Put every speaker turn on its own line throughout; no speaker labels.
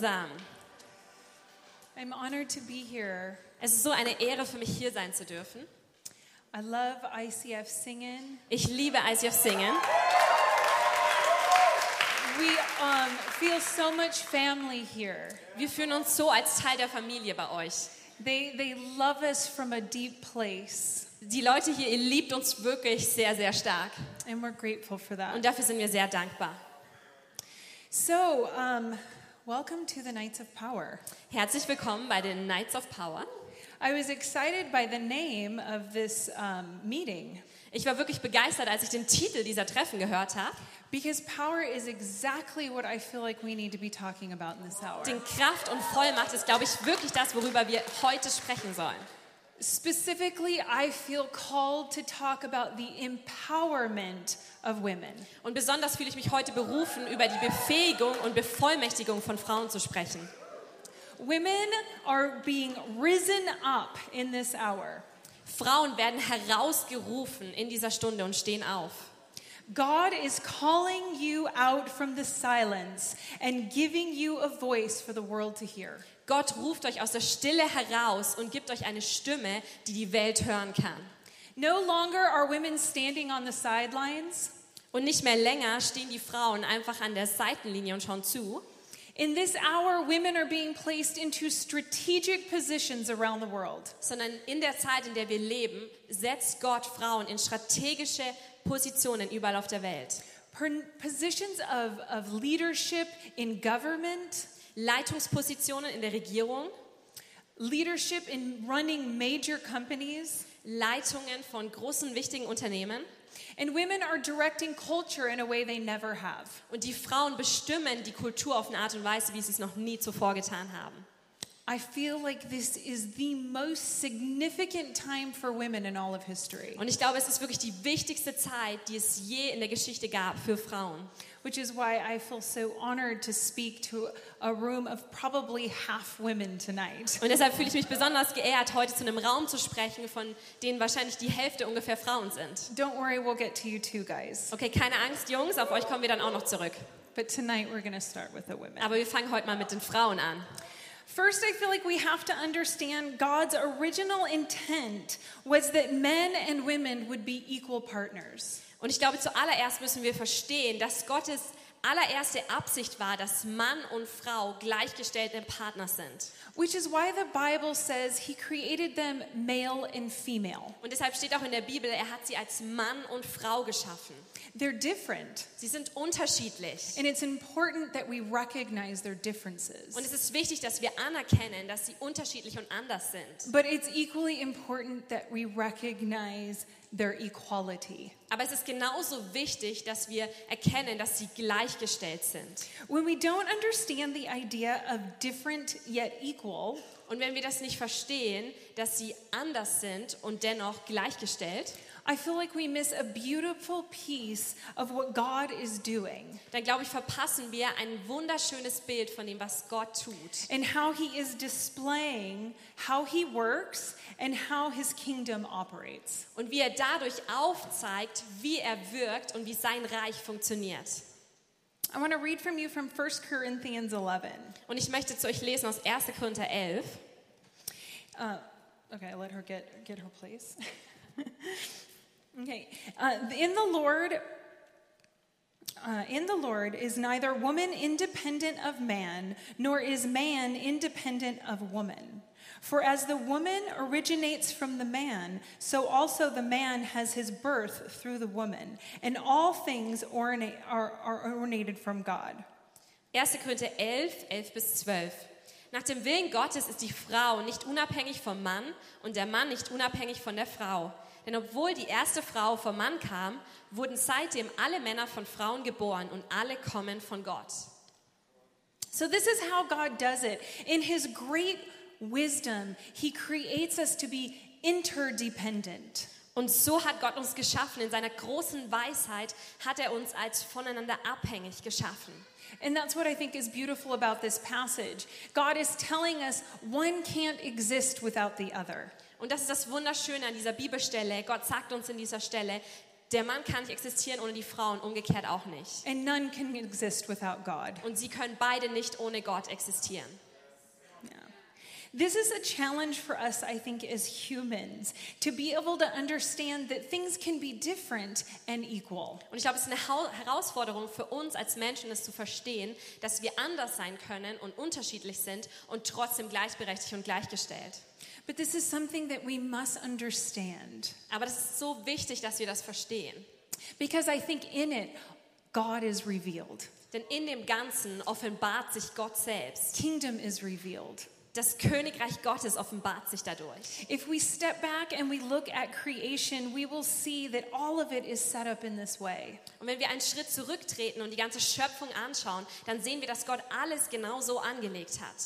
zusammen.
I'm honored to be here.
Es ist so eine Ehre für mich hier sein zu dürfen.
I love ICF singing.
Ich liebe ICF Singen.
We um, feel so much family here.
Wir fühlen uns so als Teil der Familie bei euch.
They, they love us from a deep place,
Die Leute hier, ihr liebt uns wirklich sehr, sehr stark.
and we're grateful for that.
Und dafür sind wir sehr dankbar.
So, um, welcome to the Nights of Power.
Herzlich willkommen bei den Knights of Power.
I was excited by the name of this um, meeting
Ich war wirklich begeistert, als ich den Titel dieser Treffen gehört habe.
because power is exactly what I feel like we need to be talking about in this hour.
Den Kraft und Vollmacht ist, glaube ich, wirklich das, worüber wir heute sprechen sollen.
Specifically, I feel called to talk about the empowerment of women.
Und besonders fühle ich mich heute berufen, über die Befähigung und Bevollmächtigung von Frauen zu sprechen.
Women are being risen up in this hour.
Frauen werden herausgerufen in dieser Stunde und stehen auf.
God is calling you out from the silence and giving you a voice for the world to hear.
Gott ruft euch aus der Stille heraus und gibt euch eine Stimme, die die Welt hören kann.
No longer are women standing on the sidelines.
Und nicht mehr länger stehen die Frauen einfach an der Seitenlinie und schauen zu.
In this hour, women are being placed into strategic positions around the world.
sondern in der Zeit, in der wir leben, setzt Gott Frauen in strategische Positionen überall auf der Welt.
Positions of, of leadership in government,
Leitungspositionen in der Regierung,
leadership in running major companies,
Leitungen von großen, wichtigen Unternehmen.
and women are directing culture in a way they never have.
Und die Frauen bestimmen die Kultur auf eine Art und Weise, wie sie es noch nie zuvor getan haben.
I feel like this is the most significant time for women in all of history,
Und ich glaube, es ist wirklich die wichtigste Zeit, die es je in der Geschichte gab für Frauen.
Which is why I feel so honored to speak to a room of probably half women tonight.
Und deshalb fühle ich mich besonders geehrt, heute zu einem Raum zu sprechen, von denen wahrscheinlich die Hälfte ungefähr Frauen sind.
Don't worry, we'll get to you too, guys.
Okay, keine Angst, Jungs, auf euch kommen wir dann auch noch zurück.
But tonight we're going to start with the women.
Aber wir fangen heute mal mit den Frauen an.
First, I feel like we have to understand God's original intent was that men and women would be equal partners.
Und ich glaube, zuallererst müssen wir verstehen, dass Gottes allererste Absicht war, dass Mann und Frau gleichgestellte Partner sind.
Which is why the Bible says he created them male and female.
Und deshalb steht auch in der Bibel, er hat sie als Mann und Frau geschaffen.
They're different.
Sie sind unterschiedlich.
And it's important that we recognize their differences.
Und es ist wichtig, dass wir anerkennen, dass sie unterschiedlich und anders sind.
But it's equally important that we recognize their equality.
Aber es ist genauso wichtig, dass wir erkennen, dass sie gleichgestellt sind.
When we don't understand the idea of different yet equal,
Und wenn wir das nicht verstehen, dass sie anders sind und dennoch gleichgestellt,
I feel like we miss a beautiful piece of what God is doing
dann glaube ich, verpassen wir ein wunderschönes Bild von dem, was Gott tut.
and how He is displaying how He works and how His kingdom operates.
Und wie er dadurch aufzeigt, wie er wirkt und wie sein Reich funktioniert.
I want to read from you from 1 Corinthians 11.
Und ich möchte zu euch lesen aus 1. Korinther 11.
Uh, okay, let her get, get her place. okay, uh, in the Lord. Uh, in the Lord is neither woman independent of man, nor is man independent of woman. For as the woman originates from the man, so also the man has his birth through the woman, and all things ornate, are, are ornated from God.
1. Korinther 11, 11 bis 12. Nach dem Willen Gottes ist die Frau nicht unabhängig vom Mann und der Mann nicht unabhängig von der Frau. Denn obwohl die erste Frau vom Mann kam, wurden seitdem alle Männer von Frauen geboren und alle kommen von Gott.
So, this is how God does it. In His great wisdom, He creates us to be interdependent.
Und so hat Gott uns geschaffen. In seiner großen Weisheit hat er uns als voneinander abhängig geschaffen.
And that's what I think is beautiful about this passage. God is telling us one can't exist without the other.
Und das ist das Wunderschöne an dieser Bibelstelle. Gott sagt uns in dieser Stelle, Der Mann kann nicht existieren ohne die Frau und umgekehrt auch nicht.
And none can exist without God.
Und sie können beide nicht ohne Gott existieren.
This is a challenge for us, I think, as humans, to be able to understand that things can be different and equal.
Und ich glaube, es ist eine Herausforderung für uns als Menschen, es zu verstehen, dass wir anders sein können und unterschiedlich sind und trotzdem gleichberechtigt und gleichgestellt.
But this is something that we must understand
Aber das ist so wichtig, dass wir das verstehen.
because I think in it, God is revealed,
Denn in dem Ganzen offenbart sich Gott selbst.
kingdom is revealed.
Das Königreich Gottes offenbart sich dadurch.
If we step back and we look at creation, we will see that all of it is set up in this way.
Und wenn wir einen Schritt zurücktreten und die ganze Schöpfung anschauen, dann sehen wir, dass Gott alles genau so angelegt hat.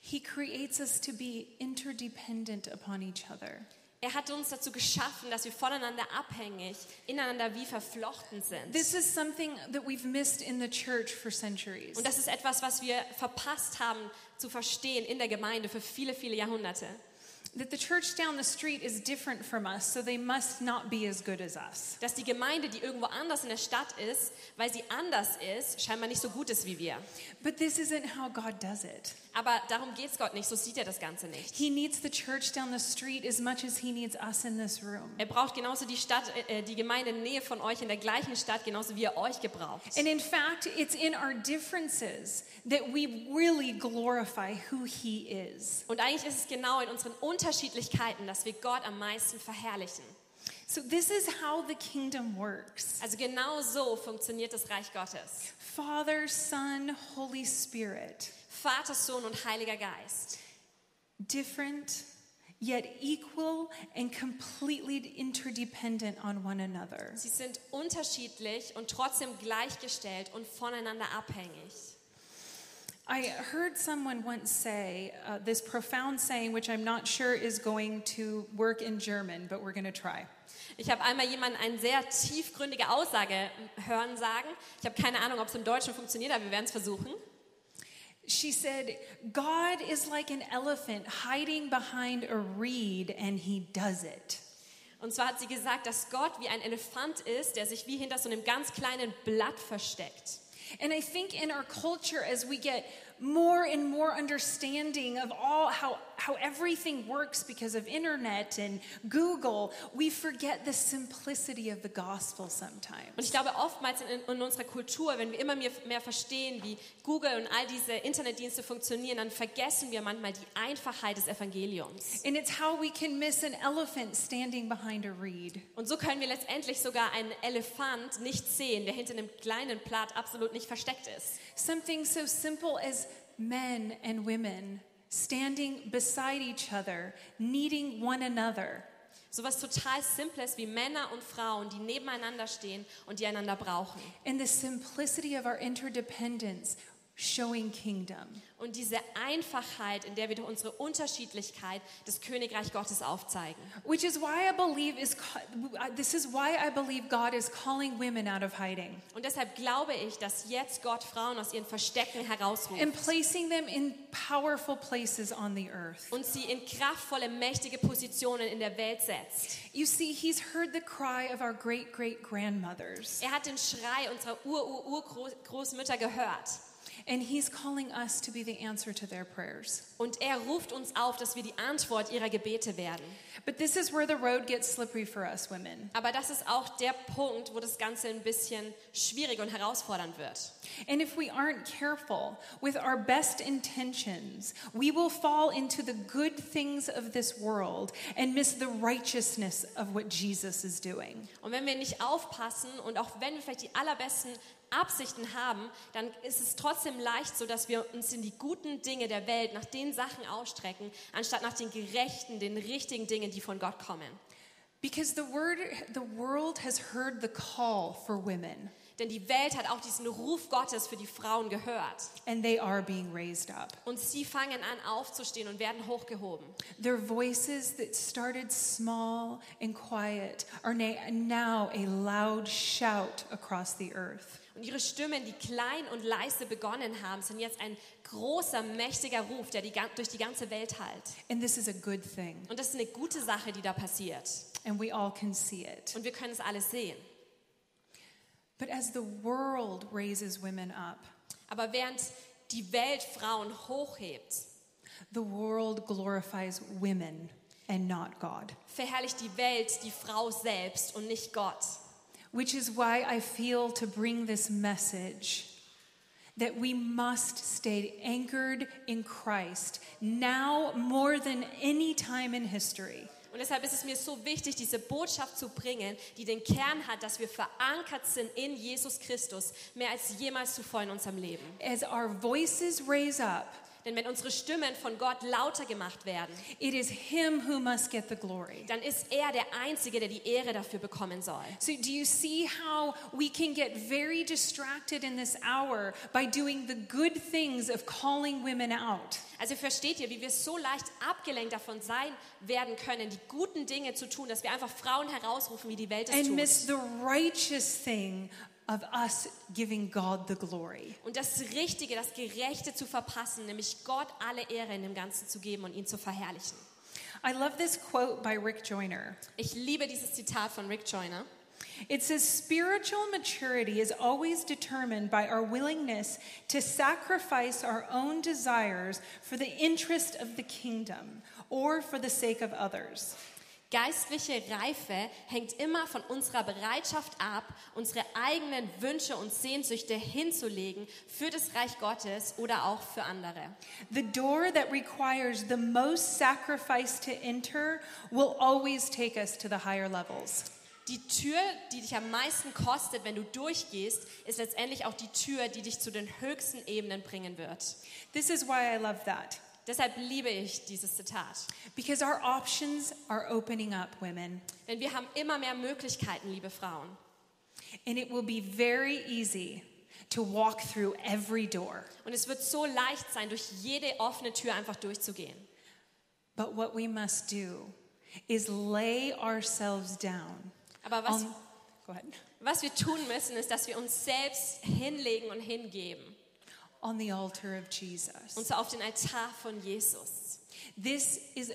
He creates us to be interdependent upon each other.
Er hat uns dazu geschaffen, dass wir voneinander abhängig, ineinander wie verflochten sind.
This is something that we've missed in the church for centuries.
Und das ist etwas, was wir verpasst haben zu verstehen in der Gemeinde für viele, viele Jahrhunderte.
That the church down the street is different from us, so they must not be as good as us.
Dass die Gemeinde, die irgendwo anders in der Stadt ist, weil sie anders ist, scheinbar nicht so gut ist wie wir.
But this isn't how God does it.
Aber darum geht es Gott nicht, so sieht er das Ganze nicht.
He needs the church down the street as much as he needs us in this room.
Er braucht genauso die Stadt, äh, die Gemeinde in der Nähe von euch, in der gleichen Stadt, genauso wie er euch gebraucht.
And in fact, it's in our differences that we really glorify who he is.
Und eigentlich ist es genau in unseren Unterschiedlichkeiten, dass wir Gott am meisten verherrlichen.
So, this is how the kingdom works
Also genau so funktioniert das Reich Gottes.
Father, Son, Holy Spirit.
Vater, Sohn und Heiliger Geist.
different yet equal and completely interdependent on one another.
Sie sind unterschiedlich und trotzdem gleichgestellt und voneinander abhängig.
I heard someone once say uh, this profound saying, which I'm not sure is going to work in German, but we're going to try.
Ich habe einmal jemanden eine sehr tiefgründige Aussage hören sagen. Ich habe keine Ahnung, ob es im Deutschen funktioniert, aber wir werden es versuchen.
She said, God is like an elephant hiding behind a reed, and he does it.
Und zwar hat sie gesagt, dass Gott wie ein Elefant ist, der sich wie hinter so einem ganz kleinen Blatt versteckt.
And I think in our culture, as we get more and more understanding of all how, how everything works because of internet and Google, we forget the simplicity of the gospel
Und
sometimes.
ich glaube, oftmals in, in unserer Kultur, wenn wir immer mehr, mehr verstehen, wie Google und all diese Internetdienste funktionieren, dann vergessen wir manchmal die Einfachheit des Evangeliums.
And it's how we can miss an elephant standing behind a reed.
Und so können wir letztendlich sogar einen Elefant nicht sehen, der hinter einem kleinen Blatt absolut nicht versteckt ist.
Something so simple as men and women standing beside each other, needing one another.
Sowas total Simples wie Männer und Frauen, die nebeneinander stehen und die einander brauchen.
And the simplicity of our interdependence showing kingdom.
Und diese Einfachheit, in der wir durch unsere Unterschiedlichkeit das Königreich Gottes aufzeigen.
Which is why I believe is this is why I believe God is calling women out of hiding
Und deshalb glaube ich, dass jetzt Gott Frauen aus ihren Verstecken herausruft
and placing them in powerful places on the earth.
und sie in kraftvolle, mächtige Positionen in der Welt setzt.
You see, he's heard the cry of our great great grandmothers,
Er hat den Schrei unserer Ur-Ur-Urgroßmütter gehört.
And he's calling us to be the answer to their prayers.
Und er ruft uns auf, dass wir die Antwort ihrer Gebete werden.
But this is where the road gets slippery for us women.
Aber das ist auch der Punkt, wo das Ganze ein bisschen schwierig und herausfordernd wird.
And if we aren't careful with our best intentions, we will fall into the good things of this world and miss the righteousness of what Jesus is doing.
Und wenn wir nicht aufpassen und auch wenn wir vielleicht die allerbesten Absichten haben, dann ist es trotzdem leicht so, dass wir uns in die guten Dinge der Welt nach den Sachen ausstrecken, anstatt nach den gerechten, den richtigen Dingen, die von Gott kommen.
Because the word the world has heard the call for women
Denn die Welt hat auch diesen Ruf Gottes für die Frauen gehört.
and they are being raised up.
Und sie fangen an aufzustehen und werden hochgehoben.
Their voices that started small and quiet are now a loud shout across the earth.
Und ihre Stimmen, die klein und leise begonnen haben, sind jetzt ein großer, mächtiger Ruf, der die, durch die ganze Welt hallt.
And this is a good thing,
Und das ist eine gute Sache, die da passiert.
and we all can see it.
Und wir können es alles sehen.
But as the world raises women up,
Aber während die Welt Frauen hochhebt,
the world glorifies women and not God.
verherrlicht die Welt die Frau selbst und nicht Gott.
Which is why I feel to bring this message that we must stay anchored in Christ now more than any time in history.
Und deshalb ist es mir so wichtig, diese Botschaft zu bringen, die den Kern hat, dass wir verankert sind in Jesus Christus, mehr als jemals zuvor in unserem Leben.
As our voices raise up,
Denn wenn unsere Stimmen von Gott lauter gemacht werden,
it is Him who must get the glory.
dann ist er der Einzige, der die Ehre dafür bekommen soll.
So, do you see how we can get very distracted in this hour by doing the good things of calling women out?
Also versteht ihr, wie wir so leicht abgelenkt davon sein werden können, die guten Dinge zu tun, dass wir einfach Frauen herausrufen, wie die Welt es
and
tut.
miss the righteous thing of us giving God the glory.
Und das Richtige, das Gerechte zu verpassen, nämlich Gott alle Ehre in dem Ganzen zu geben und ihn zu verherrlichen.
I love this quote by Rick Joyner.
Ich liebe dieses Zitat von Rick Joyner.
It says spiritual maturity is always determined by our willingness to sacrifice our own desires for the interest of the kingdom or for the sake of others.
Geistliche Reife hängt immer von unserer Bereitschaft ab, unsere eigenen Wünsche und Sehnsüchte hinzulegen für das Reich Gottes oder auch für andere.
The door that requires the most sacrifice to enter will always take us to the higher levels.
Die Tür, die dich am meisten kostet, wenn du durchgehst, ist letztendlich auch die Tür, die dich zu den höchsten Ebenen bringen wird.
This is why I love that.
Deshalb liebe ich dieses Zitat.
Because our options are opening up, women.
Denn wir haben immer mehr Möglichkeiten, liebe Frauen.
And it will be very easy to walk through every door.
Und es wird so leicht sein, durch jede offene Tür einfach durchzugehen.
But what we must do is lay ourselves down.
Aber was,
on-
was wir tun müssen, ist, dass wir uns selbst hinlegen und hingeben.
On the altar of Jesus.
Und zwar auf den Altar von Jesus.
This is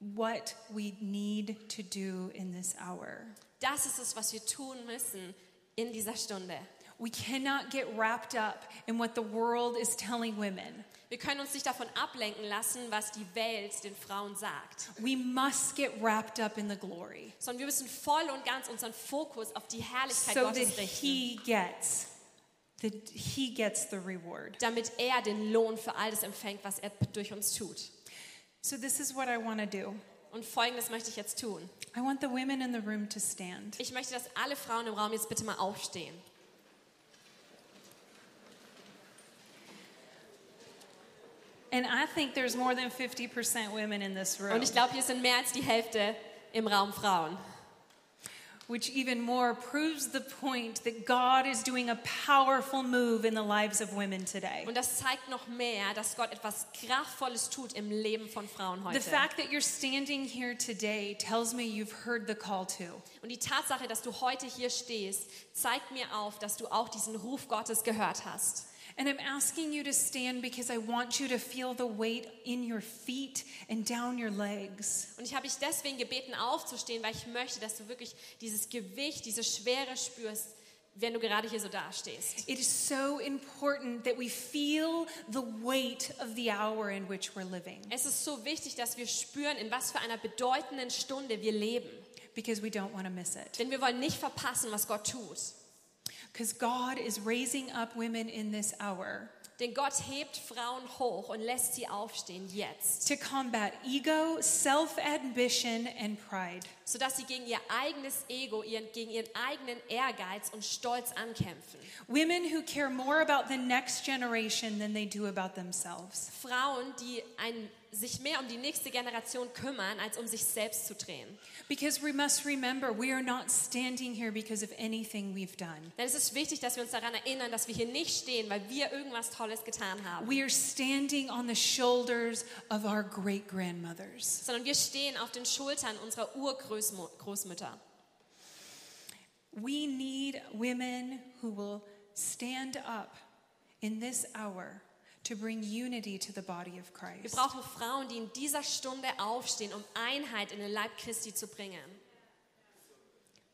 what we need to do in this hour.
Das ist es, was wir tun müssen in dieser Stunde.
We cannot get wrapped up in what the world is telling women.
Wir können uns nicht davon ablenken lassen, was die Welt den Frauen sagt,
We must get wrapped up in the glory
sondern wir müssen voll und ganz unseren Fokus auf die Herrlichkeit
so
Gottes richten,
he gets that he gets the reward.
damit er den Lohn für all das empfängt, was er durch uns tut.
So this is what I want to do.
Und folgendes möchte ich jetzt tun.
I want the women in the room to stand.
Ich möchte, dass alle Frauen im Raum jetzt bitte mal aufstehen.
And I think there's more than 50% women in this room,
Und ich glaube, hier sind mehr als die Hälfte im Raum Frauen.
Which even more proves the point that God is doing a powerful move in the lives of women today.
Und das zeigt noch mehr, dass Gott etwas Kraftvolles tut im Leben von Frauen
The
heute.
fact that you're standing here today tells me you've heard the call to.
Und die Tatsache, dass du heute hier stehst, zeigt mir auf, dass du auch diesen Ruf Gottes gehört hast.
And I'm asking you to stand because I want you to feel the weight in your feet and down your legs.
Und ich habe dich deswegen gebeten, aufzustehen, weil ich möchte, dass du wirklich dieses Gewicht, diese Schwere spürst, wenn du gerade hier so dastehst.
It is so important that we feel the weight of the hour in which we're living
Es ist so wichtig, dass wir spüren, in was für einer bedeutenden Stunde wir leben.
because we don't want to miss it.
Denn wir wollen nicht verpassen, was Gott tut.
Because God is raising up women in this hour
Denn Gott hebt Frauen hoch und lässt sie aufstehen jetzt,
to combat ego, self ambition, and pride.
Sodass sie gegen ihr eigenes Ego, ihren, gegen ihren eigenen Ehrgeiz und Stolz ankämpfen.
Women who care more about the next generation than they do about themselves.
Frauen, die ein, sich mehr um die nächste Generation kümmern, als um sich selbst zu drehen.
Because we must remember, we are not standing here because of anything we've done.
Denn es ist wichtig, dass wir uns daran erinnern, dass wir hier nicht stehen, weil wir irgendwas Tolles getan haben,
We are standing on the shoulders of our great grandmothers.
sondern wir stehen auf den Schultern unserer Urgroßmütter.
We need women who will stand up in this hour to bring unity to the body of Christ.
Wir brauchen Frauen, die in dieser Stunde aufstehen, um Einheit in den Leib Christi zu bringen.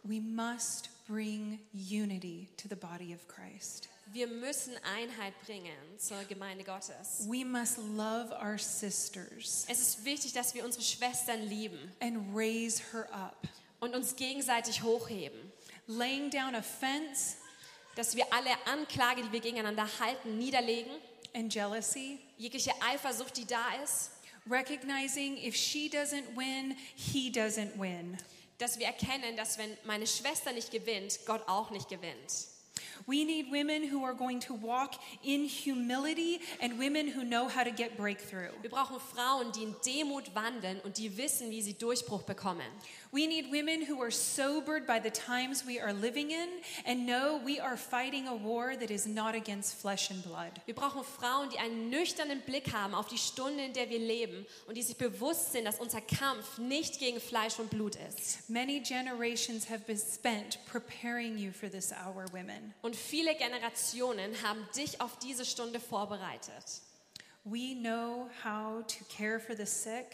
We must bring unity to the body of Christ.
Wir müssen Einheit bringen zur Gemeinde Gottes.
We must love our sisters
Es ist wichtig, dass wir unsere Schwestern lieben
and raise her up.
und uns gegenseitig hochheben.
Laying down offense
Dass wir alle Anklage, die wir gegeneinander halten, niederlegen.
and jealousy.
Jegliche Eifersucht, die da ist.
Recognizing if she doesn't win, he doesn't win.
Dass wir erkennen, dass wenn meine Schwester nicht gewinnt, Gott auch nicht gewinnt.
We need women who are going to walk in humility and women who know how to get breakthrough.
Wir brauchen Frauen, die in Demut wandeln und die wissen, wie sie Durchbruch bekommen.
We need women who are sobered by the times we are living in and know we are fighting a war that is not against flesh and blood.
Wir brauchen Frauen, die einen nüchternen Blick haben auf die Stunde, in der wir leben und die sich bewusst sind, dass unser Kampf nicht gegen Fleisch und Blut ist.
Many generations have been spent preparing you for this hour, women.
Und viele Generationen haben dich auf diese Stunde vorbereitet.
We know how to care for the sick.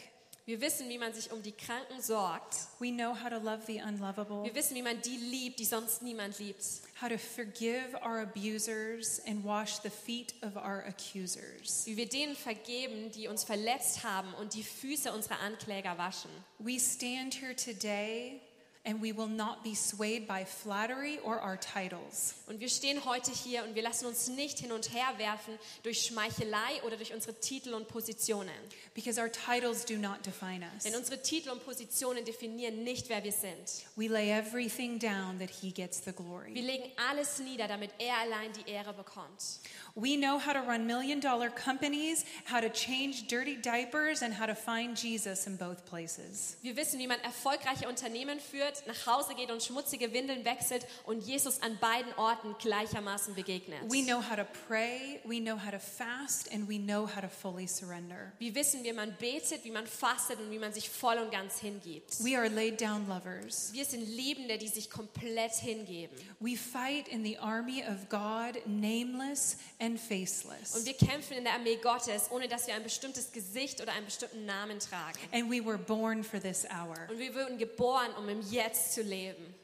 Wir wissen, wie man sich um die Kranken sorgt.
We know how to love the unlovable,
Wir wissen, wie man die liebt, die sonst niemand liebt.
how to forgive our abusers and wash the feet of our accusers.
Wie wir denen vergeben, die uns verletzt haben und die Füße unserer Ankläger waschen.
We stand here today and we will not be swayed by flattery or our titles.
Und wir stehen heute hier und wir lassen uns nicht hin und her werfen durch Schmeichelei oder durch unsere Titel und Positionen.
Because our titles do not define us.
Denn unsere Titel und Positionen definieren nicht, wer wir sind.
We lay everything down that He gets the
Wir
glory.
legen alles nieder, damit er allein die Ehre bekommt.
We know how to run million dollar companies, how to change dirty diapers, and how to find Jesus in both places.
Wir wissen, wie man erfolgreiche Unternehmen führt, nach Hause geht und schmutzige Windeln wechselt und Jesus an beiden Orten gleichermaßen begegnet.
We know how to pray, we know how to fast, and we know how to fully surrender.
Wir wissen, wie man betet, wie man fastet und wie man sich voll und ganz hingibt.
We are laid down lovers.
Wir sind Liebende, die sich komplett hingeben.
We fight in the army of God, nameless and
Und
faceless.
wir kämpfen in der Armee Gottes, ohne dass wir ein bestimmtes Gesicht oder einen bestimmten Namen tragen.
And we were born for this hour.
Und wir wurden geboren, um im Jetzt zu leben.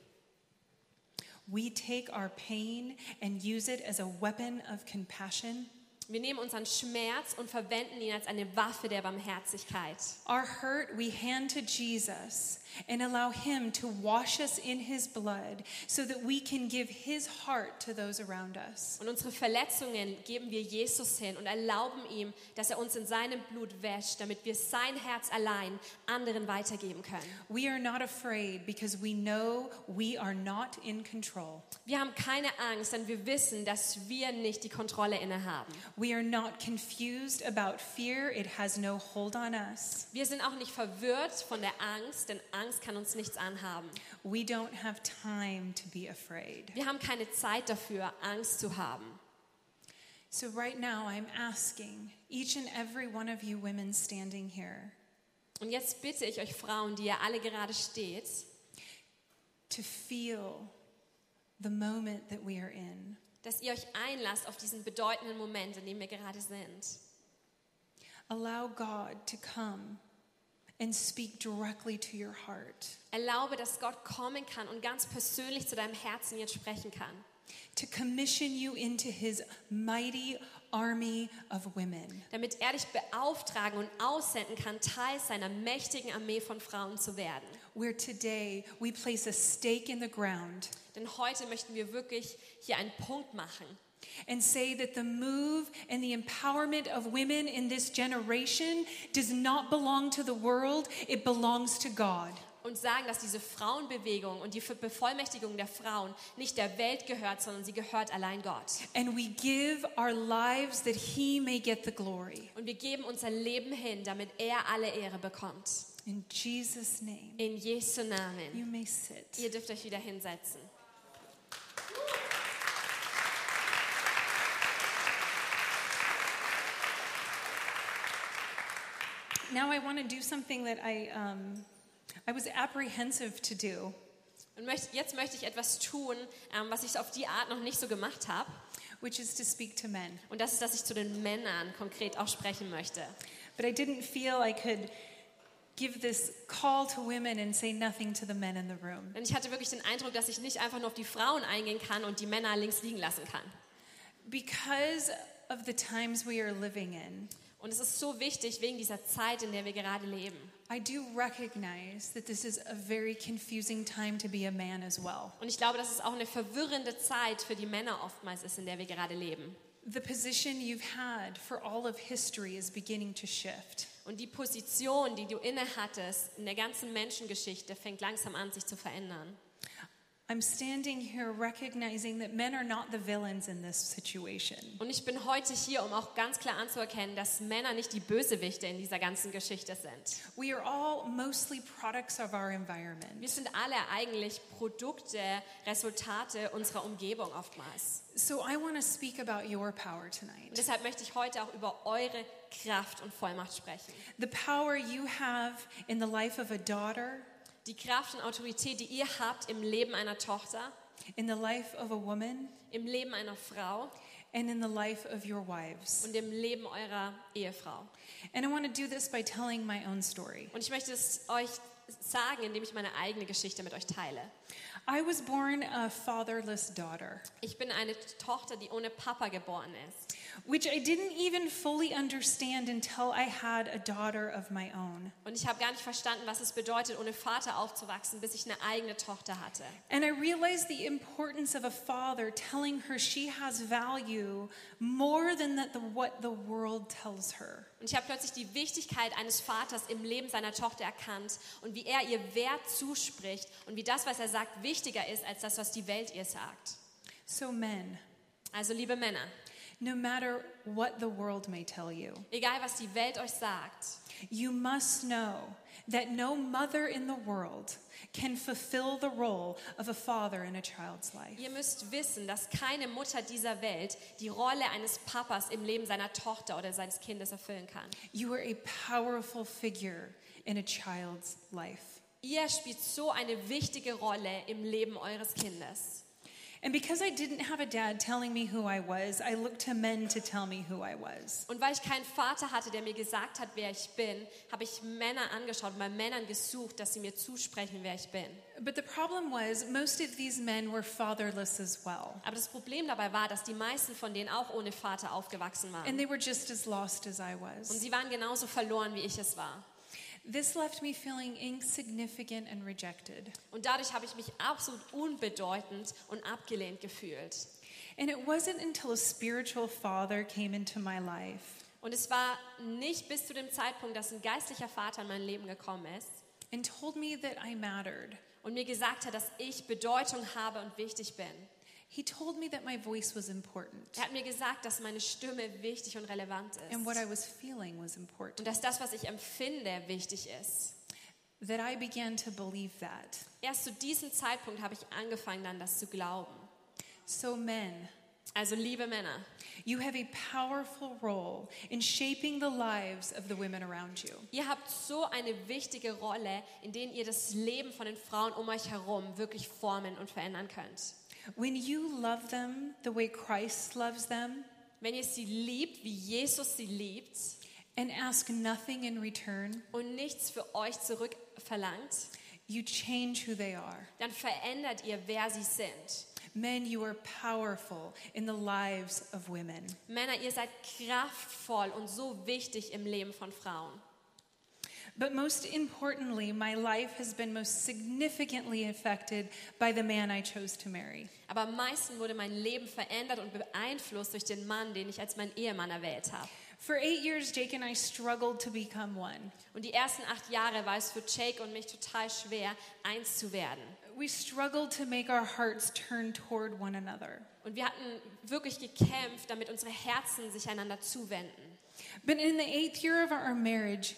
We take our pain and use it as a weapon of compassion.
Wir nehmen unseren Schmerz und verwenden ihn als eine Waffe der Barmherzigkeit.
Our hurt we hand to Jesus and allow Him to wash us in His blood so that we can give His heart to those around us.
Und unsere Verletzungen geben wir Jesus hin und erlauben ihm, dass er uns in seinem Blut wäscht, damit wir sein Herz allein anderen weitergeben können.
We are not afraid because we know we are not in control.
Wir haben keine Angst, denn wir wissen, dass wir nicht die Kontrolle innehaben.
We are not confused about fear, it has no hold on us.
Wir sind auch nicht verwirrt von der Angst, denn Angst kann uns nichts anhaben.
We don't have time to be afraid.
Wir haben keine Zeit dafür, Angst zu haben.
So, right now, I'm asking each and every one of you women standing here
Und jetzt bitte ich euch Frauen, die ihr alle gerade steht,
to feel the moment that we are in.
Dass ihr euch einlasst auf diesen bedeutenden Moment, in dem wir gerade sind.
Allow God to come and speak directly to your heart,
Erlaube, dass Gott kommen kann und ganz persönlich zu deinem Herzen jetzt sprechen kann.
to commission you into his mighty army of women.
Damit er dich beauftragen und aussenden kann, Teil seiner mächtigen Armee von Frauen zu werden.
Where today we place a stake in the ground
Denn heute möchten wir wirklich hier einen Punkt machen
and say that the move and the empowerment of women in this generation does not belong to the world, it belongs to God.
und sagen, dass diese Frauenbewegung und die Bevollmächtigung der Frauen nicht der Welt gehört, sondern sie gehört allein Gott.
And we give our lives that he may get the glory.
Und wir geben unser Leben hin, damit er alle Ehre bekommt.
In Jesus' name,
In Jesu
you
Namen.
may sit.
Ihr dürft euch wieder hinsetzen.
Now I want to do something that I, um, I was apprehensive to do,
Und möcht, jetzt möchte ich etwas tun, ähm, was ich auf die Art noch nicht so gemacht habe.
which is to speak to men.
Und das ist, dass ich zu den Männern konkret auch sprechen möchte.
But I didn't feel I could give this call to women and say nothing to the men in the room.
Denn ich hatte wirklich den Eindruck, dass ich nicht einfach nur auf die Frauen eingehen kann und die Männer links liegen lassen kann.
Because of the times we are living in,
Und es ist so wichtig wegen dieser Zeit, in der wir gerade leben.
I do recognize that this is a very confusing time to be a man as well.
Und ich glaube, dass es auch eine verwirrende Zeit für die Männer oftmals ist, in der wir gerade leben.
The position you've had for all of history is beginning to shift.
Und die Position, die du inne hattest in der ganzen Menschengeschichte, fängt langsam an, sich zu verändern.
I'm standing here recognizing that men are not the villains in this situation.
Und ich bin heute hier, um auch ganz klar anzuerkennen, dass Männer nicht die Bösewichte in dieser ganzen Geschichte sind.
We are all mostly products of our environment.
Wir sind alle eigentlich Produkte, Resultate unserer Umgebung oftmals.
So I want to speak about your power tonight.
Und deshalb möchte ich heute auch über eure Kraft und Vollmacht sprechen.
The power you have in the life of a daughter,
Die Kraft und Autorität, die ihr habt im Leben einer Tochter,
in the life of a woman,
im Leben einer Frau
and in the life of your wives.
und im Leben eurer Ehefrau.
And I want to do this by telling my own story.
Und ich möchte es euch sagen, indem ich meine eigene Geschichte mit euch teile.
I was born a fatherless daughter,
Ich bin eine Tochter, die ohne Papa geboren ist.
which I didn't even fully understand until I had a daughter of my own.
Und ich habe gar nicht verstanden, was es bedeutet, ohne Vater aufzuwachsen, bis ich eine eigene Tochter hatte.
And I realized the importance of a father telling her she has value more than that the, what the world tells her.
Und ich habe plötzlich die Wichtigkeit eines Vaters im Leben seiner Tochter erkannt und wie er ihr Wert zuspricht und wie das, was er sagt, wichtiger ist als das, was die Welt ihr sagt.
So, men,
Also liebe Männer,
no matter what the world may tell you,
egal was die Welt euch sagt,
you must know that no mother in the world can fulfill the role of a father in a child's life.
ihr müsst wissen, dass keine Mutter dieser Welt die Rolle eines Papas im Leben seiner Tochter oder seines Kindes erfüllen kann.
You are a powerful figure in a child's life.
Ihr spielt so eine wichtige Rolle im Leben eures Kindes.
And because I didn't have a dad telling me who I was, I looked to men to tell me who I was.
Und weil ich keinen Vater hatte, der mir gesagt hat, wer ich bin, habe ich Männer angeschaut und bei Männern gesucht, dass sie mir zusprechen, wer ich bin.
But the problem was, most of these men were fatherless as well.
Aber das Problem dabei war, dass die meisten von denen auch ohne Vater aufgewachsen waren.
And they were just as lost as I
Und
was.
sie waren genauso verloren, wie ich es war.
This left me feeling insignificant and rejected.
Und dadurch habe ich mich absolut unbedeutend und abgelehnt gefühlt.
And it wasn't until a spiritual father came into my life
Und es war nicht bis zu dem Zeitpunkt, dass ein geistlicher Vater in mein Leben gekommen ist
and told me that I mattered.
und mir gesagt hat, dass ich Bedeutung habe und wichtig bin.
He told me that my voice was important
Er hat mir gesagt, dass meine Stimme wichtig und relevant
and what
ist.
I was feeling was
Und
important.
dass das, was ich empfinde, wichtig ist.
That I began to believe that.
Erst zu diesem Zeitpunkt habe ich angefangen, dann das zu glauben.
So, men,
Also liebe Männer,
you have a powerful role in shaping the lives of the women around you.
ihr habt so eine wichtige Rolle, in denen ihr das Leben von den Frauen um euch herum wirklich formen und verändern könnt.
When you love them the way Christ loves them
Wenn ihr sie liebt, wie Jesus sie liebt
and ask nothing in return,
und nichts für euch zurückverlangt,
you change who they are.
dann verändert ihr, wer sie sind.
Men, you are powerful in the lives of women.
Männer, ihr seid kraftvoll und so wichtig im Leben von Frauen.
But most importantly, my life has been most significantly affected by the man I chose to marry.
Aber am meisten wurde mein Leben verändert und beeinflusst durch den Mann, den ich als meinen Ehemann erwählt habe.
For eight years, Jake and I struggled to become one.
Und die ersten acht Jahre war es für Jake und mich total schwer, eins zu werden.
We struggled to make our hearts turn toward one another.
Und wir hatten wirklich gekämpft, damit unsere Herzen sich einander zuwenden.
But in the eighth year of our marriage,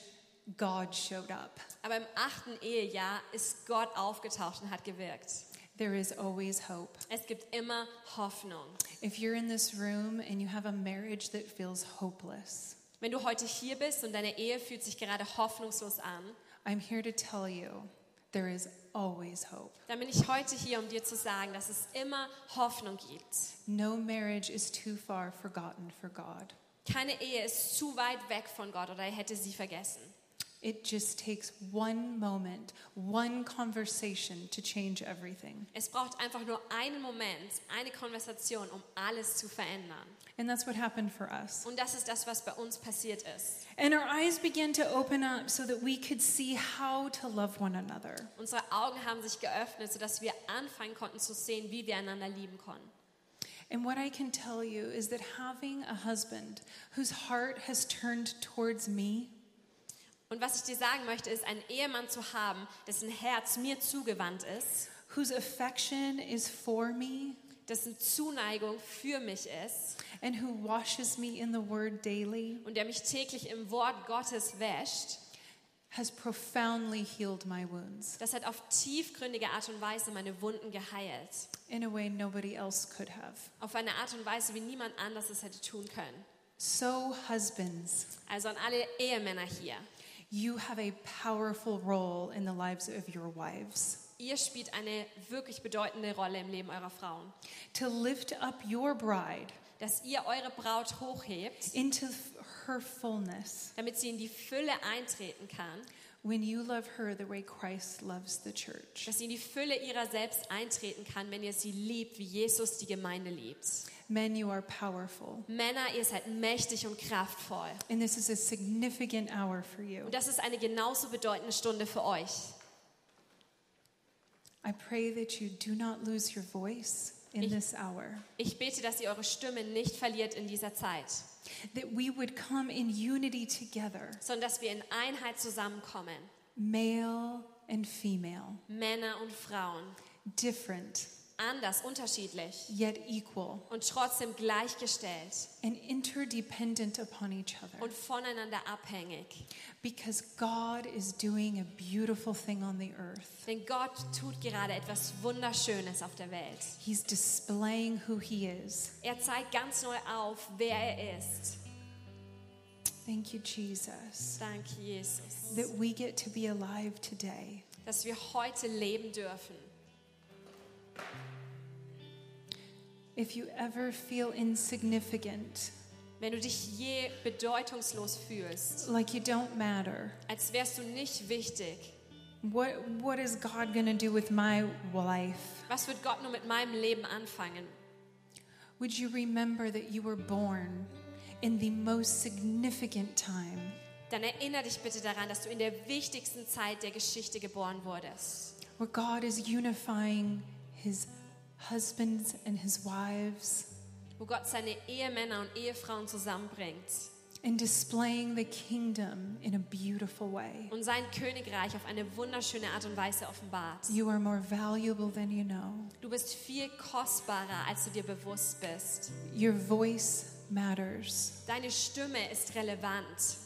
God showed up.
Aber im achten Ehejahr ist Gott aufgetaucht und hat gewirkt.
There is always hope.
Es gibt immer Hoffnung.
If you're in this room and you have a marriage that feels hopeless,
Wenn du heute hier bist und deine Ehe fühlt sich gerade hoffnungslos an,
I'm here to tell you there is always hope.
dann bin ich heute hier, um dir zu sagen, dass es immer Hoffnung gibt.
No marriage is too far forgotten for God.
Keine Ehe ist zu weit weg von Gott oder er hätte sie vergessen.
It just takes one moment, one conversation to change everything.
Es braucht einfach nur einen Moment, eine Konversation, um alles zu verändern.
And that's what happened for us.
Und das ist das, was bei uns passiert ist.
And our eyes began to open up so that we could see how to love one another.
Unsere Augen haben sich geöffnet, sodass wir anfangen konnten zu sehen, wie wir einander lieben konnten.
And what I can tell you is that having a husband whose heart has turned towards me
Und was ich dir sagen möchte, ist, einen Ehemann zu haben, dessen Herz mir zugewandt ist,
whose affection is for me
dessen Zuneigung für mich ist
and who washes me in the word daily
und der mich täglich im Wort Gottes wäscht,
has profoundly healed my wounds
das hat auf tiefgründige Art und Weise meine Wunden geheilt.
in a way nobody else could have.
Auf eine Art und Weise, wie niemand anders es hätte tun können.
So, husbands,
Also an alle Ehemänner hier.
You have a powerful role in the lives of your wives.
Ihr spielt eine wirklich bedeutende Rolle im Leben eurer Frauen.
To lift up your bride
Dass ihr eure Braut hochhebt,
into her fullness
damit sie in die Fülle eintreten kann,
when you love her the way Christ loves the church.
dass sie in die Fülle ihrer selbst eintreten kann, wenn ihr sie liebt, wie Jesus die Gemeinde liebt.
Men, you are powerful.
Männer, ihr seid mächtig und kraftvoll.
And this is a significant hour for you.
Und das ist eine genauso bedeutende Stunde für euch.
I pray that you do not lose your voice in
Ich-
this hour,
Ich bete, dass ihr eure Stimme nicht verliert in dieser Zeit,
that we would come in unity together,
sondern dass wir in Einheit zusammenkommen.
male and female,
Männer und Frauen.
different
Anders, unterschiedlich
yet equal,
und trotzdem gleichgestellt
and interdependent upon each other.
und voneinander abhängig.
Because God is doing a beautiful thing on the earth.
Denn Gott tut gerade etwas Wunderschönes auf der Welt.
He's displaying who He is.
Er zeigt ganz neu auf, wer er ist.
Thank you, Jesus,
Danke, Jesus.
that we get to be alive today.
Dass wir heute leben dürfen.
If you ever feel insignificant,
Wenn du dich je bedeutungslos fühlst,
like you don't matter,
als wärst du nicht wichtig,
what, what is God going to do with my life?
was wird Gott nur mit meinem Leben anfangen?
Would you remember that you were born in the most significant time?
Dann erinnere dich bitte daran, dass du in der wichtigsten Zeit der Geschichte geboren wurdest.
where God is unifying his husbands and his wives
Wo Gott seine Ehemänner und Ehefrauen zusammenbringt
and displaying the kingdom in a beautiful way.
und sein Königreich auf eine wunderschöne Art und Weise offenbart.
You are more valuable than you know.
Du bist viel kostbarer, als du dir bewusst bist.
Your voice matters.
Deine Stimme ist relevant.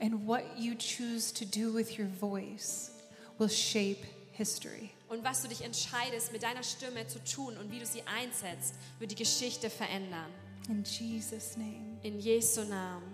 And what you choose to do with your voice will shape history.
Und was du dich entscheidest, mit deiner Stimme zu tun und wie du sie einsetzt, wird die Geschichte verändern.
In Jesus' name.
In Jesu Namen.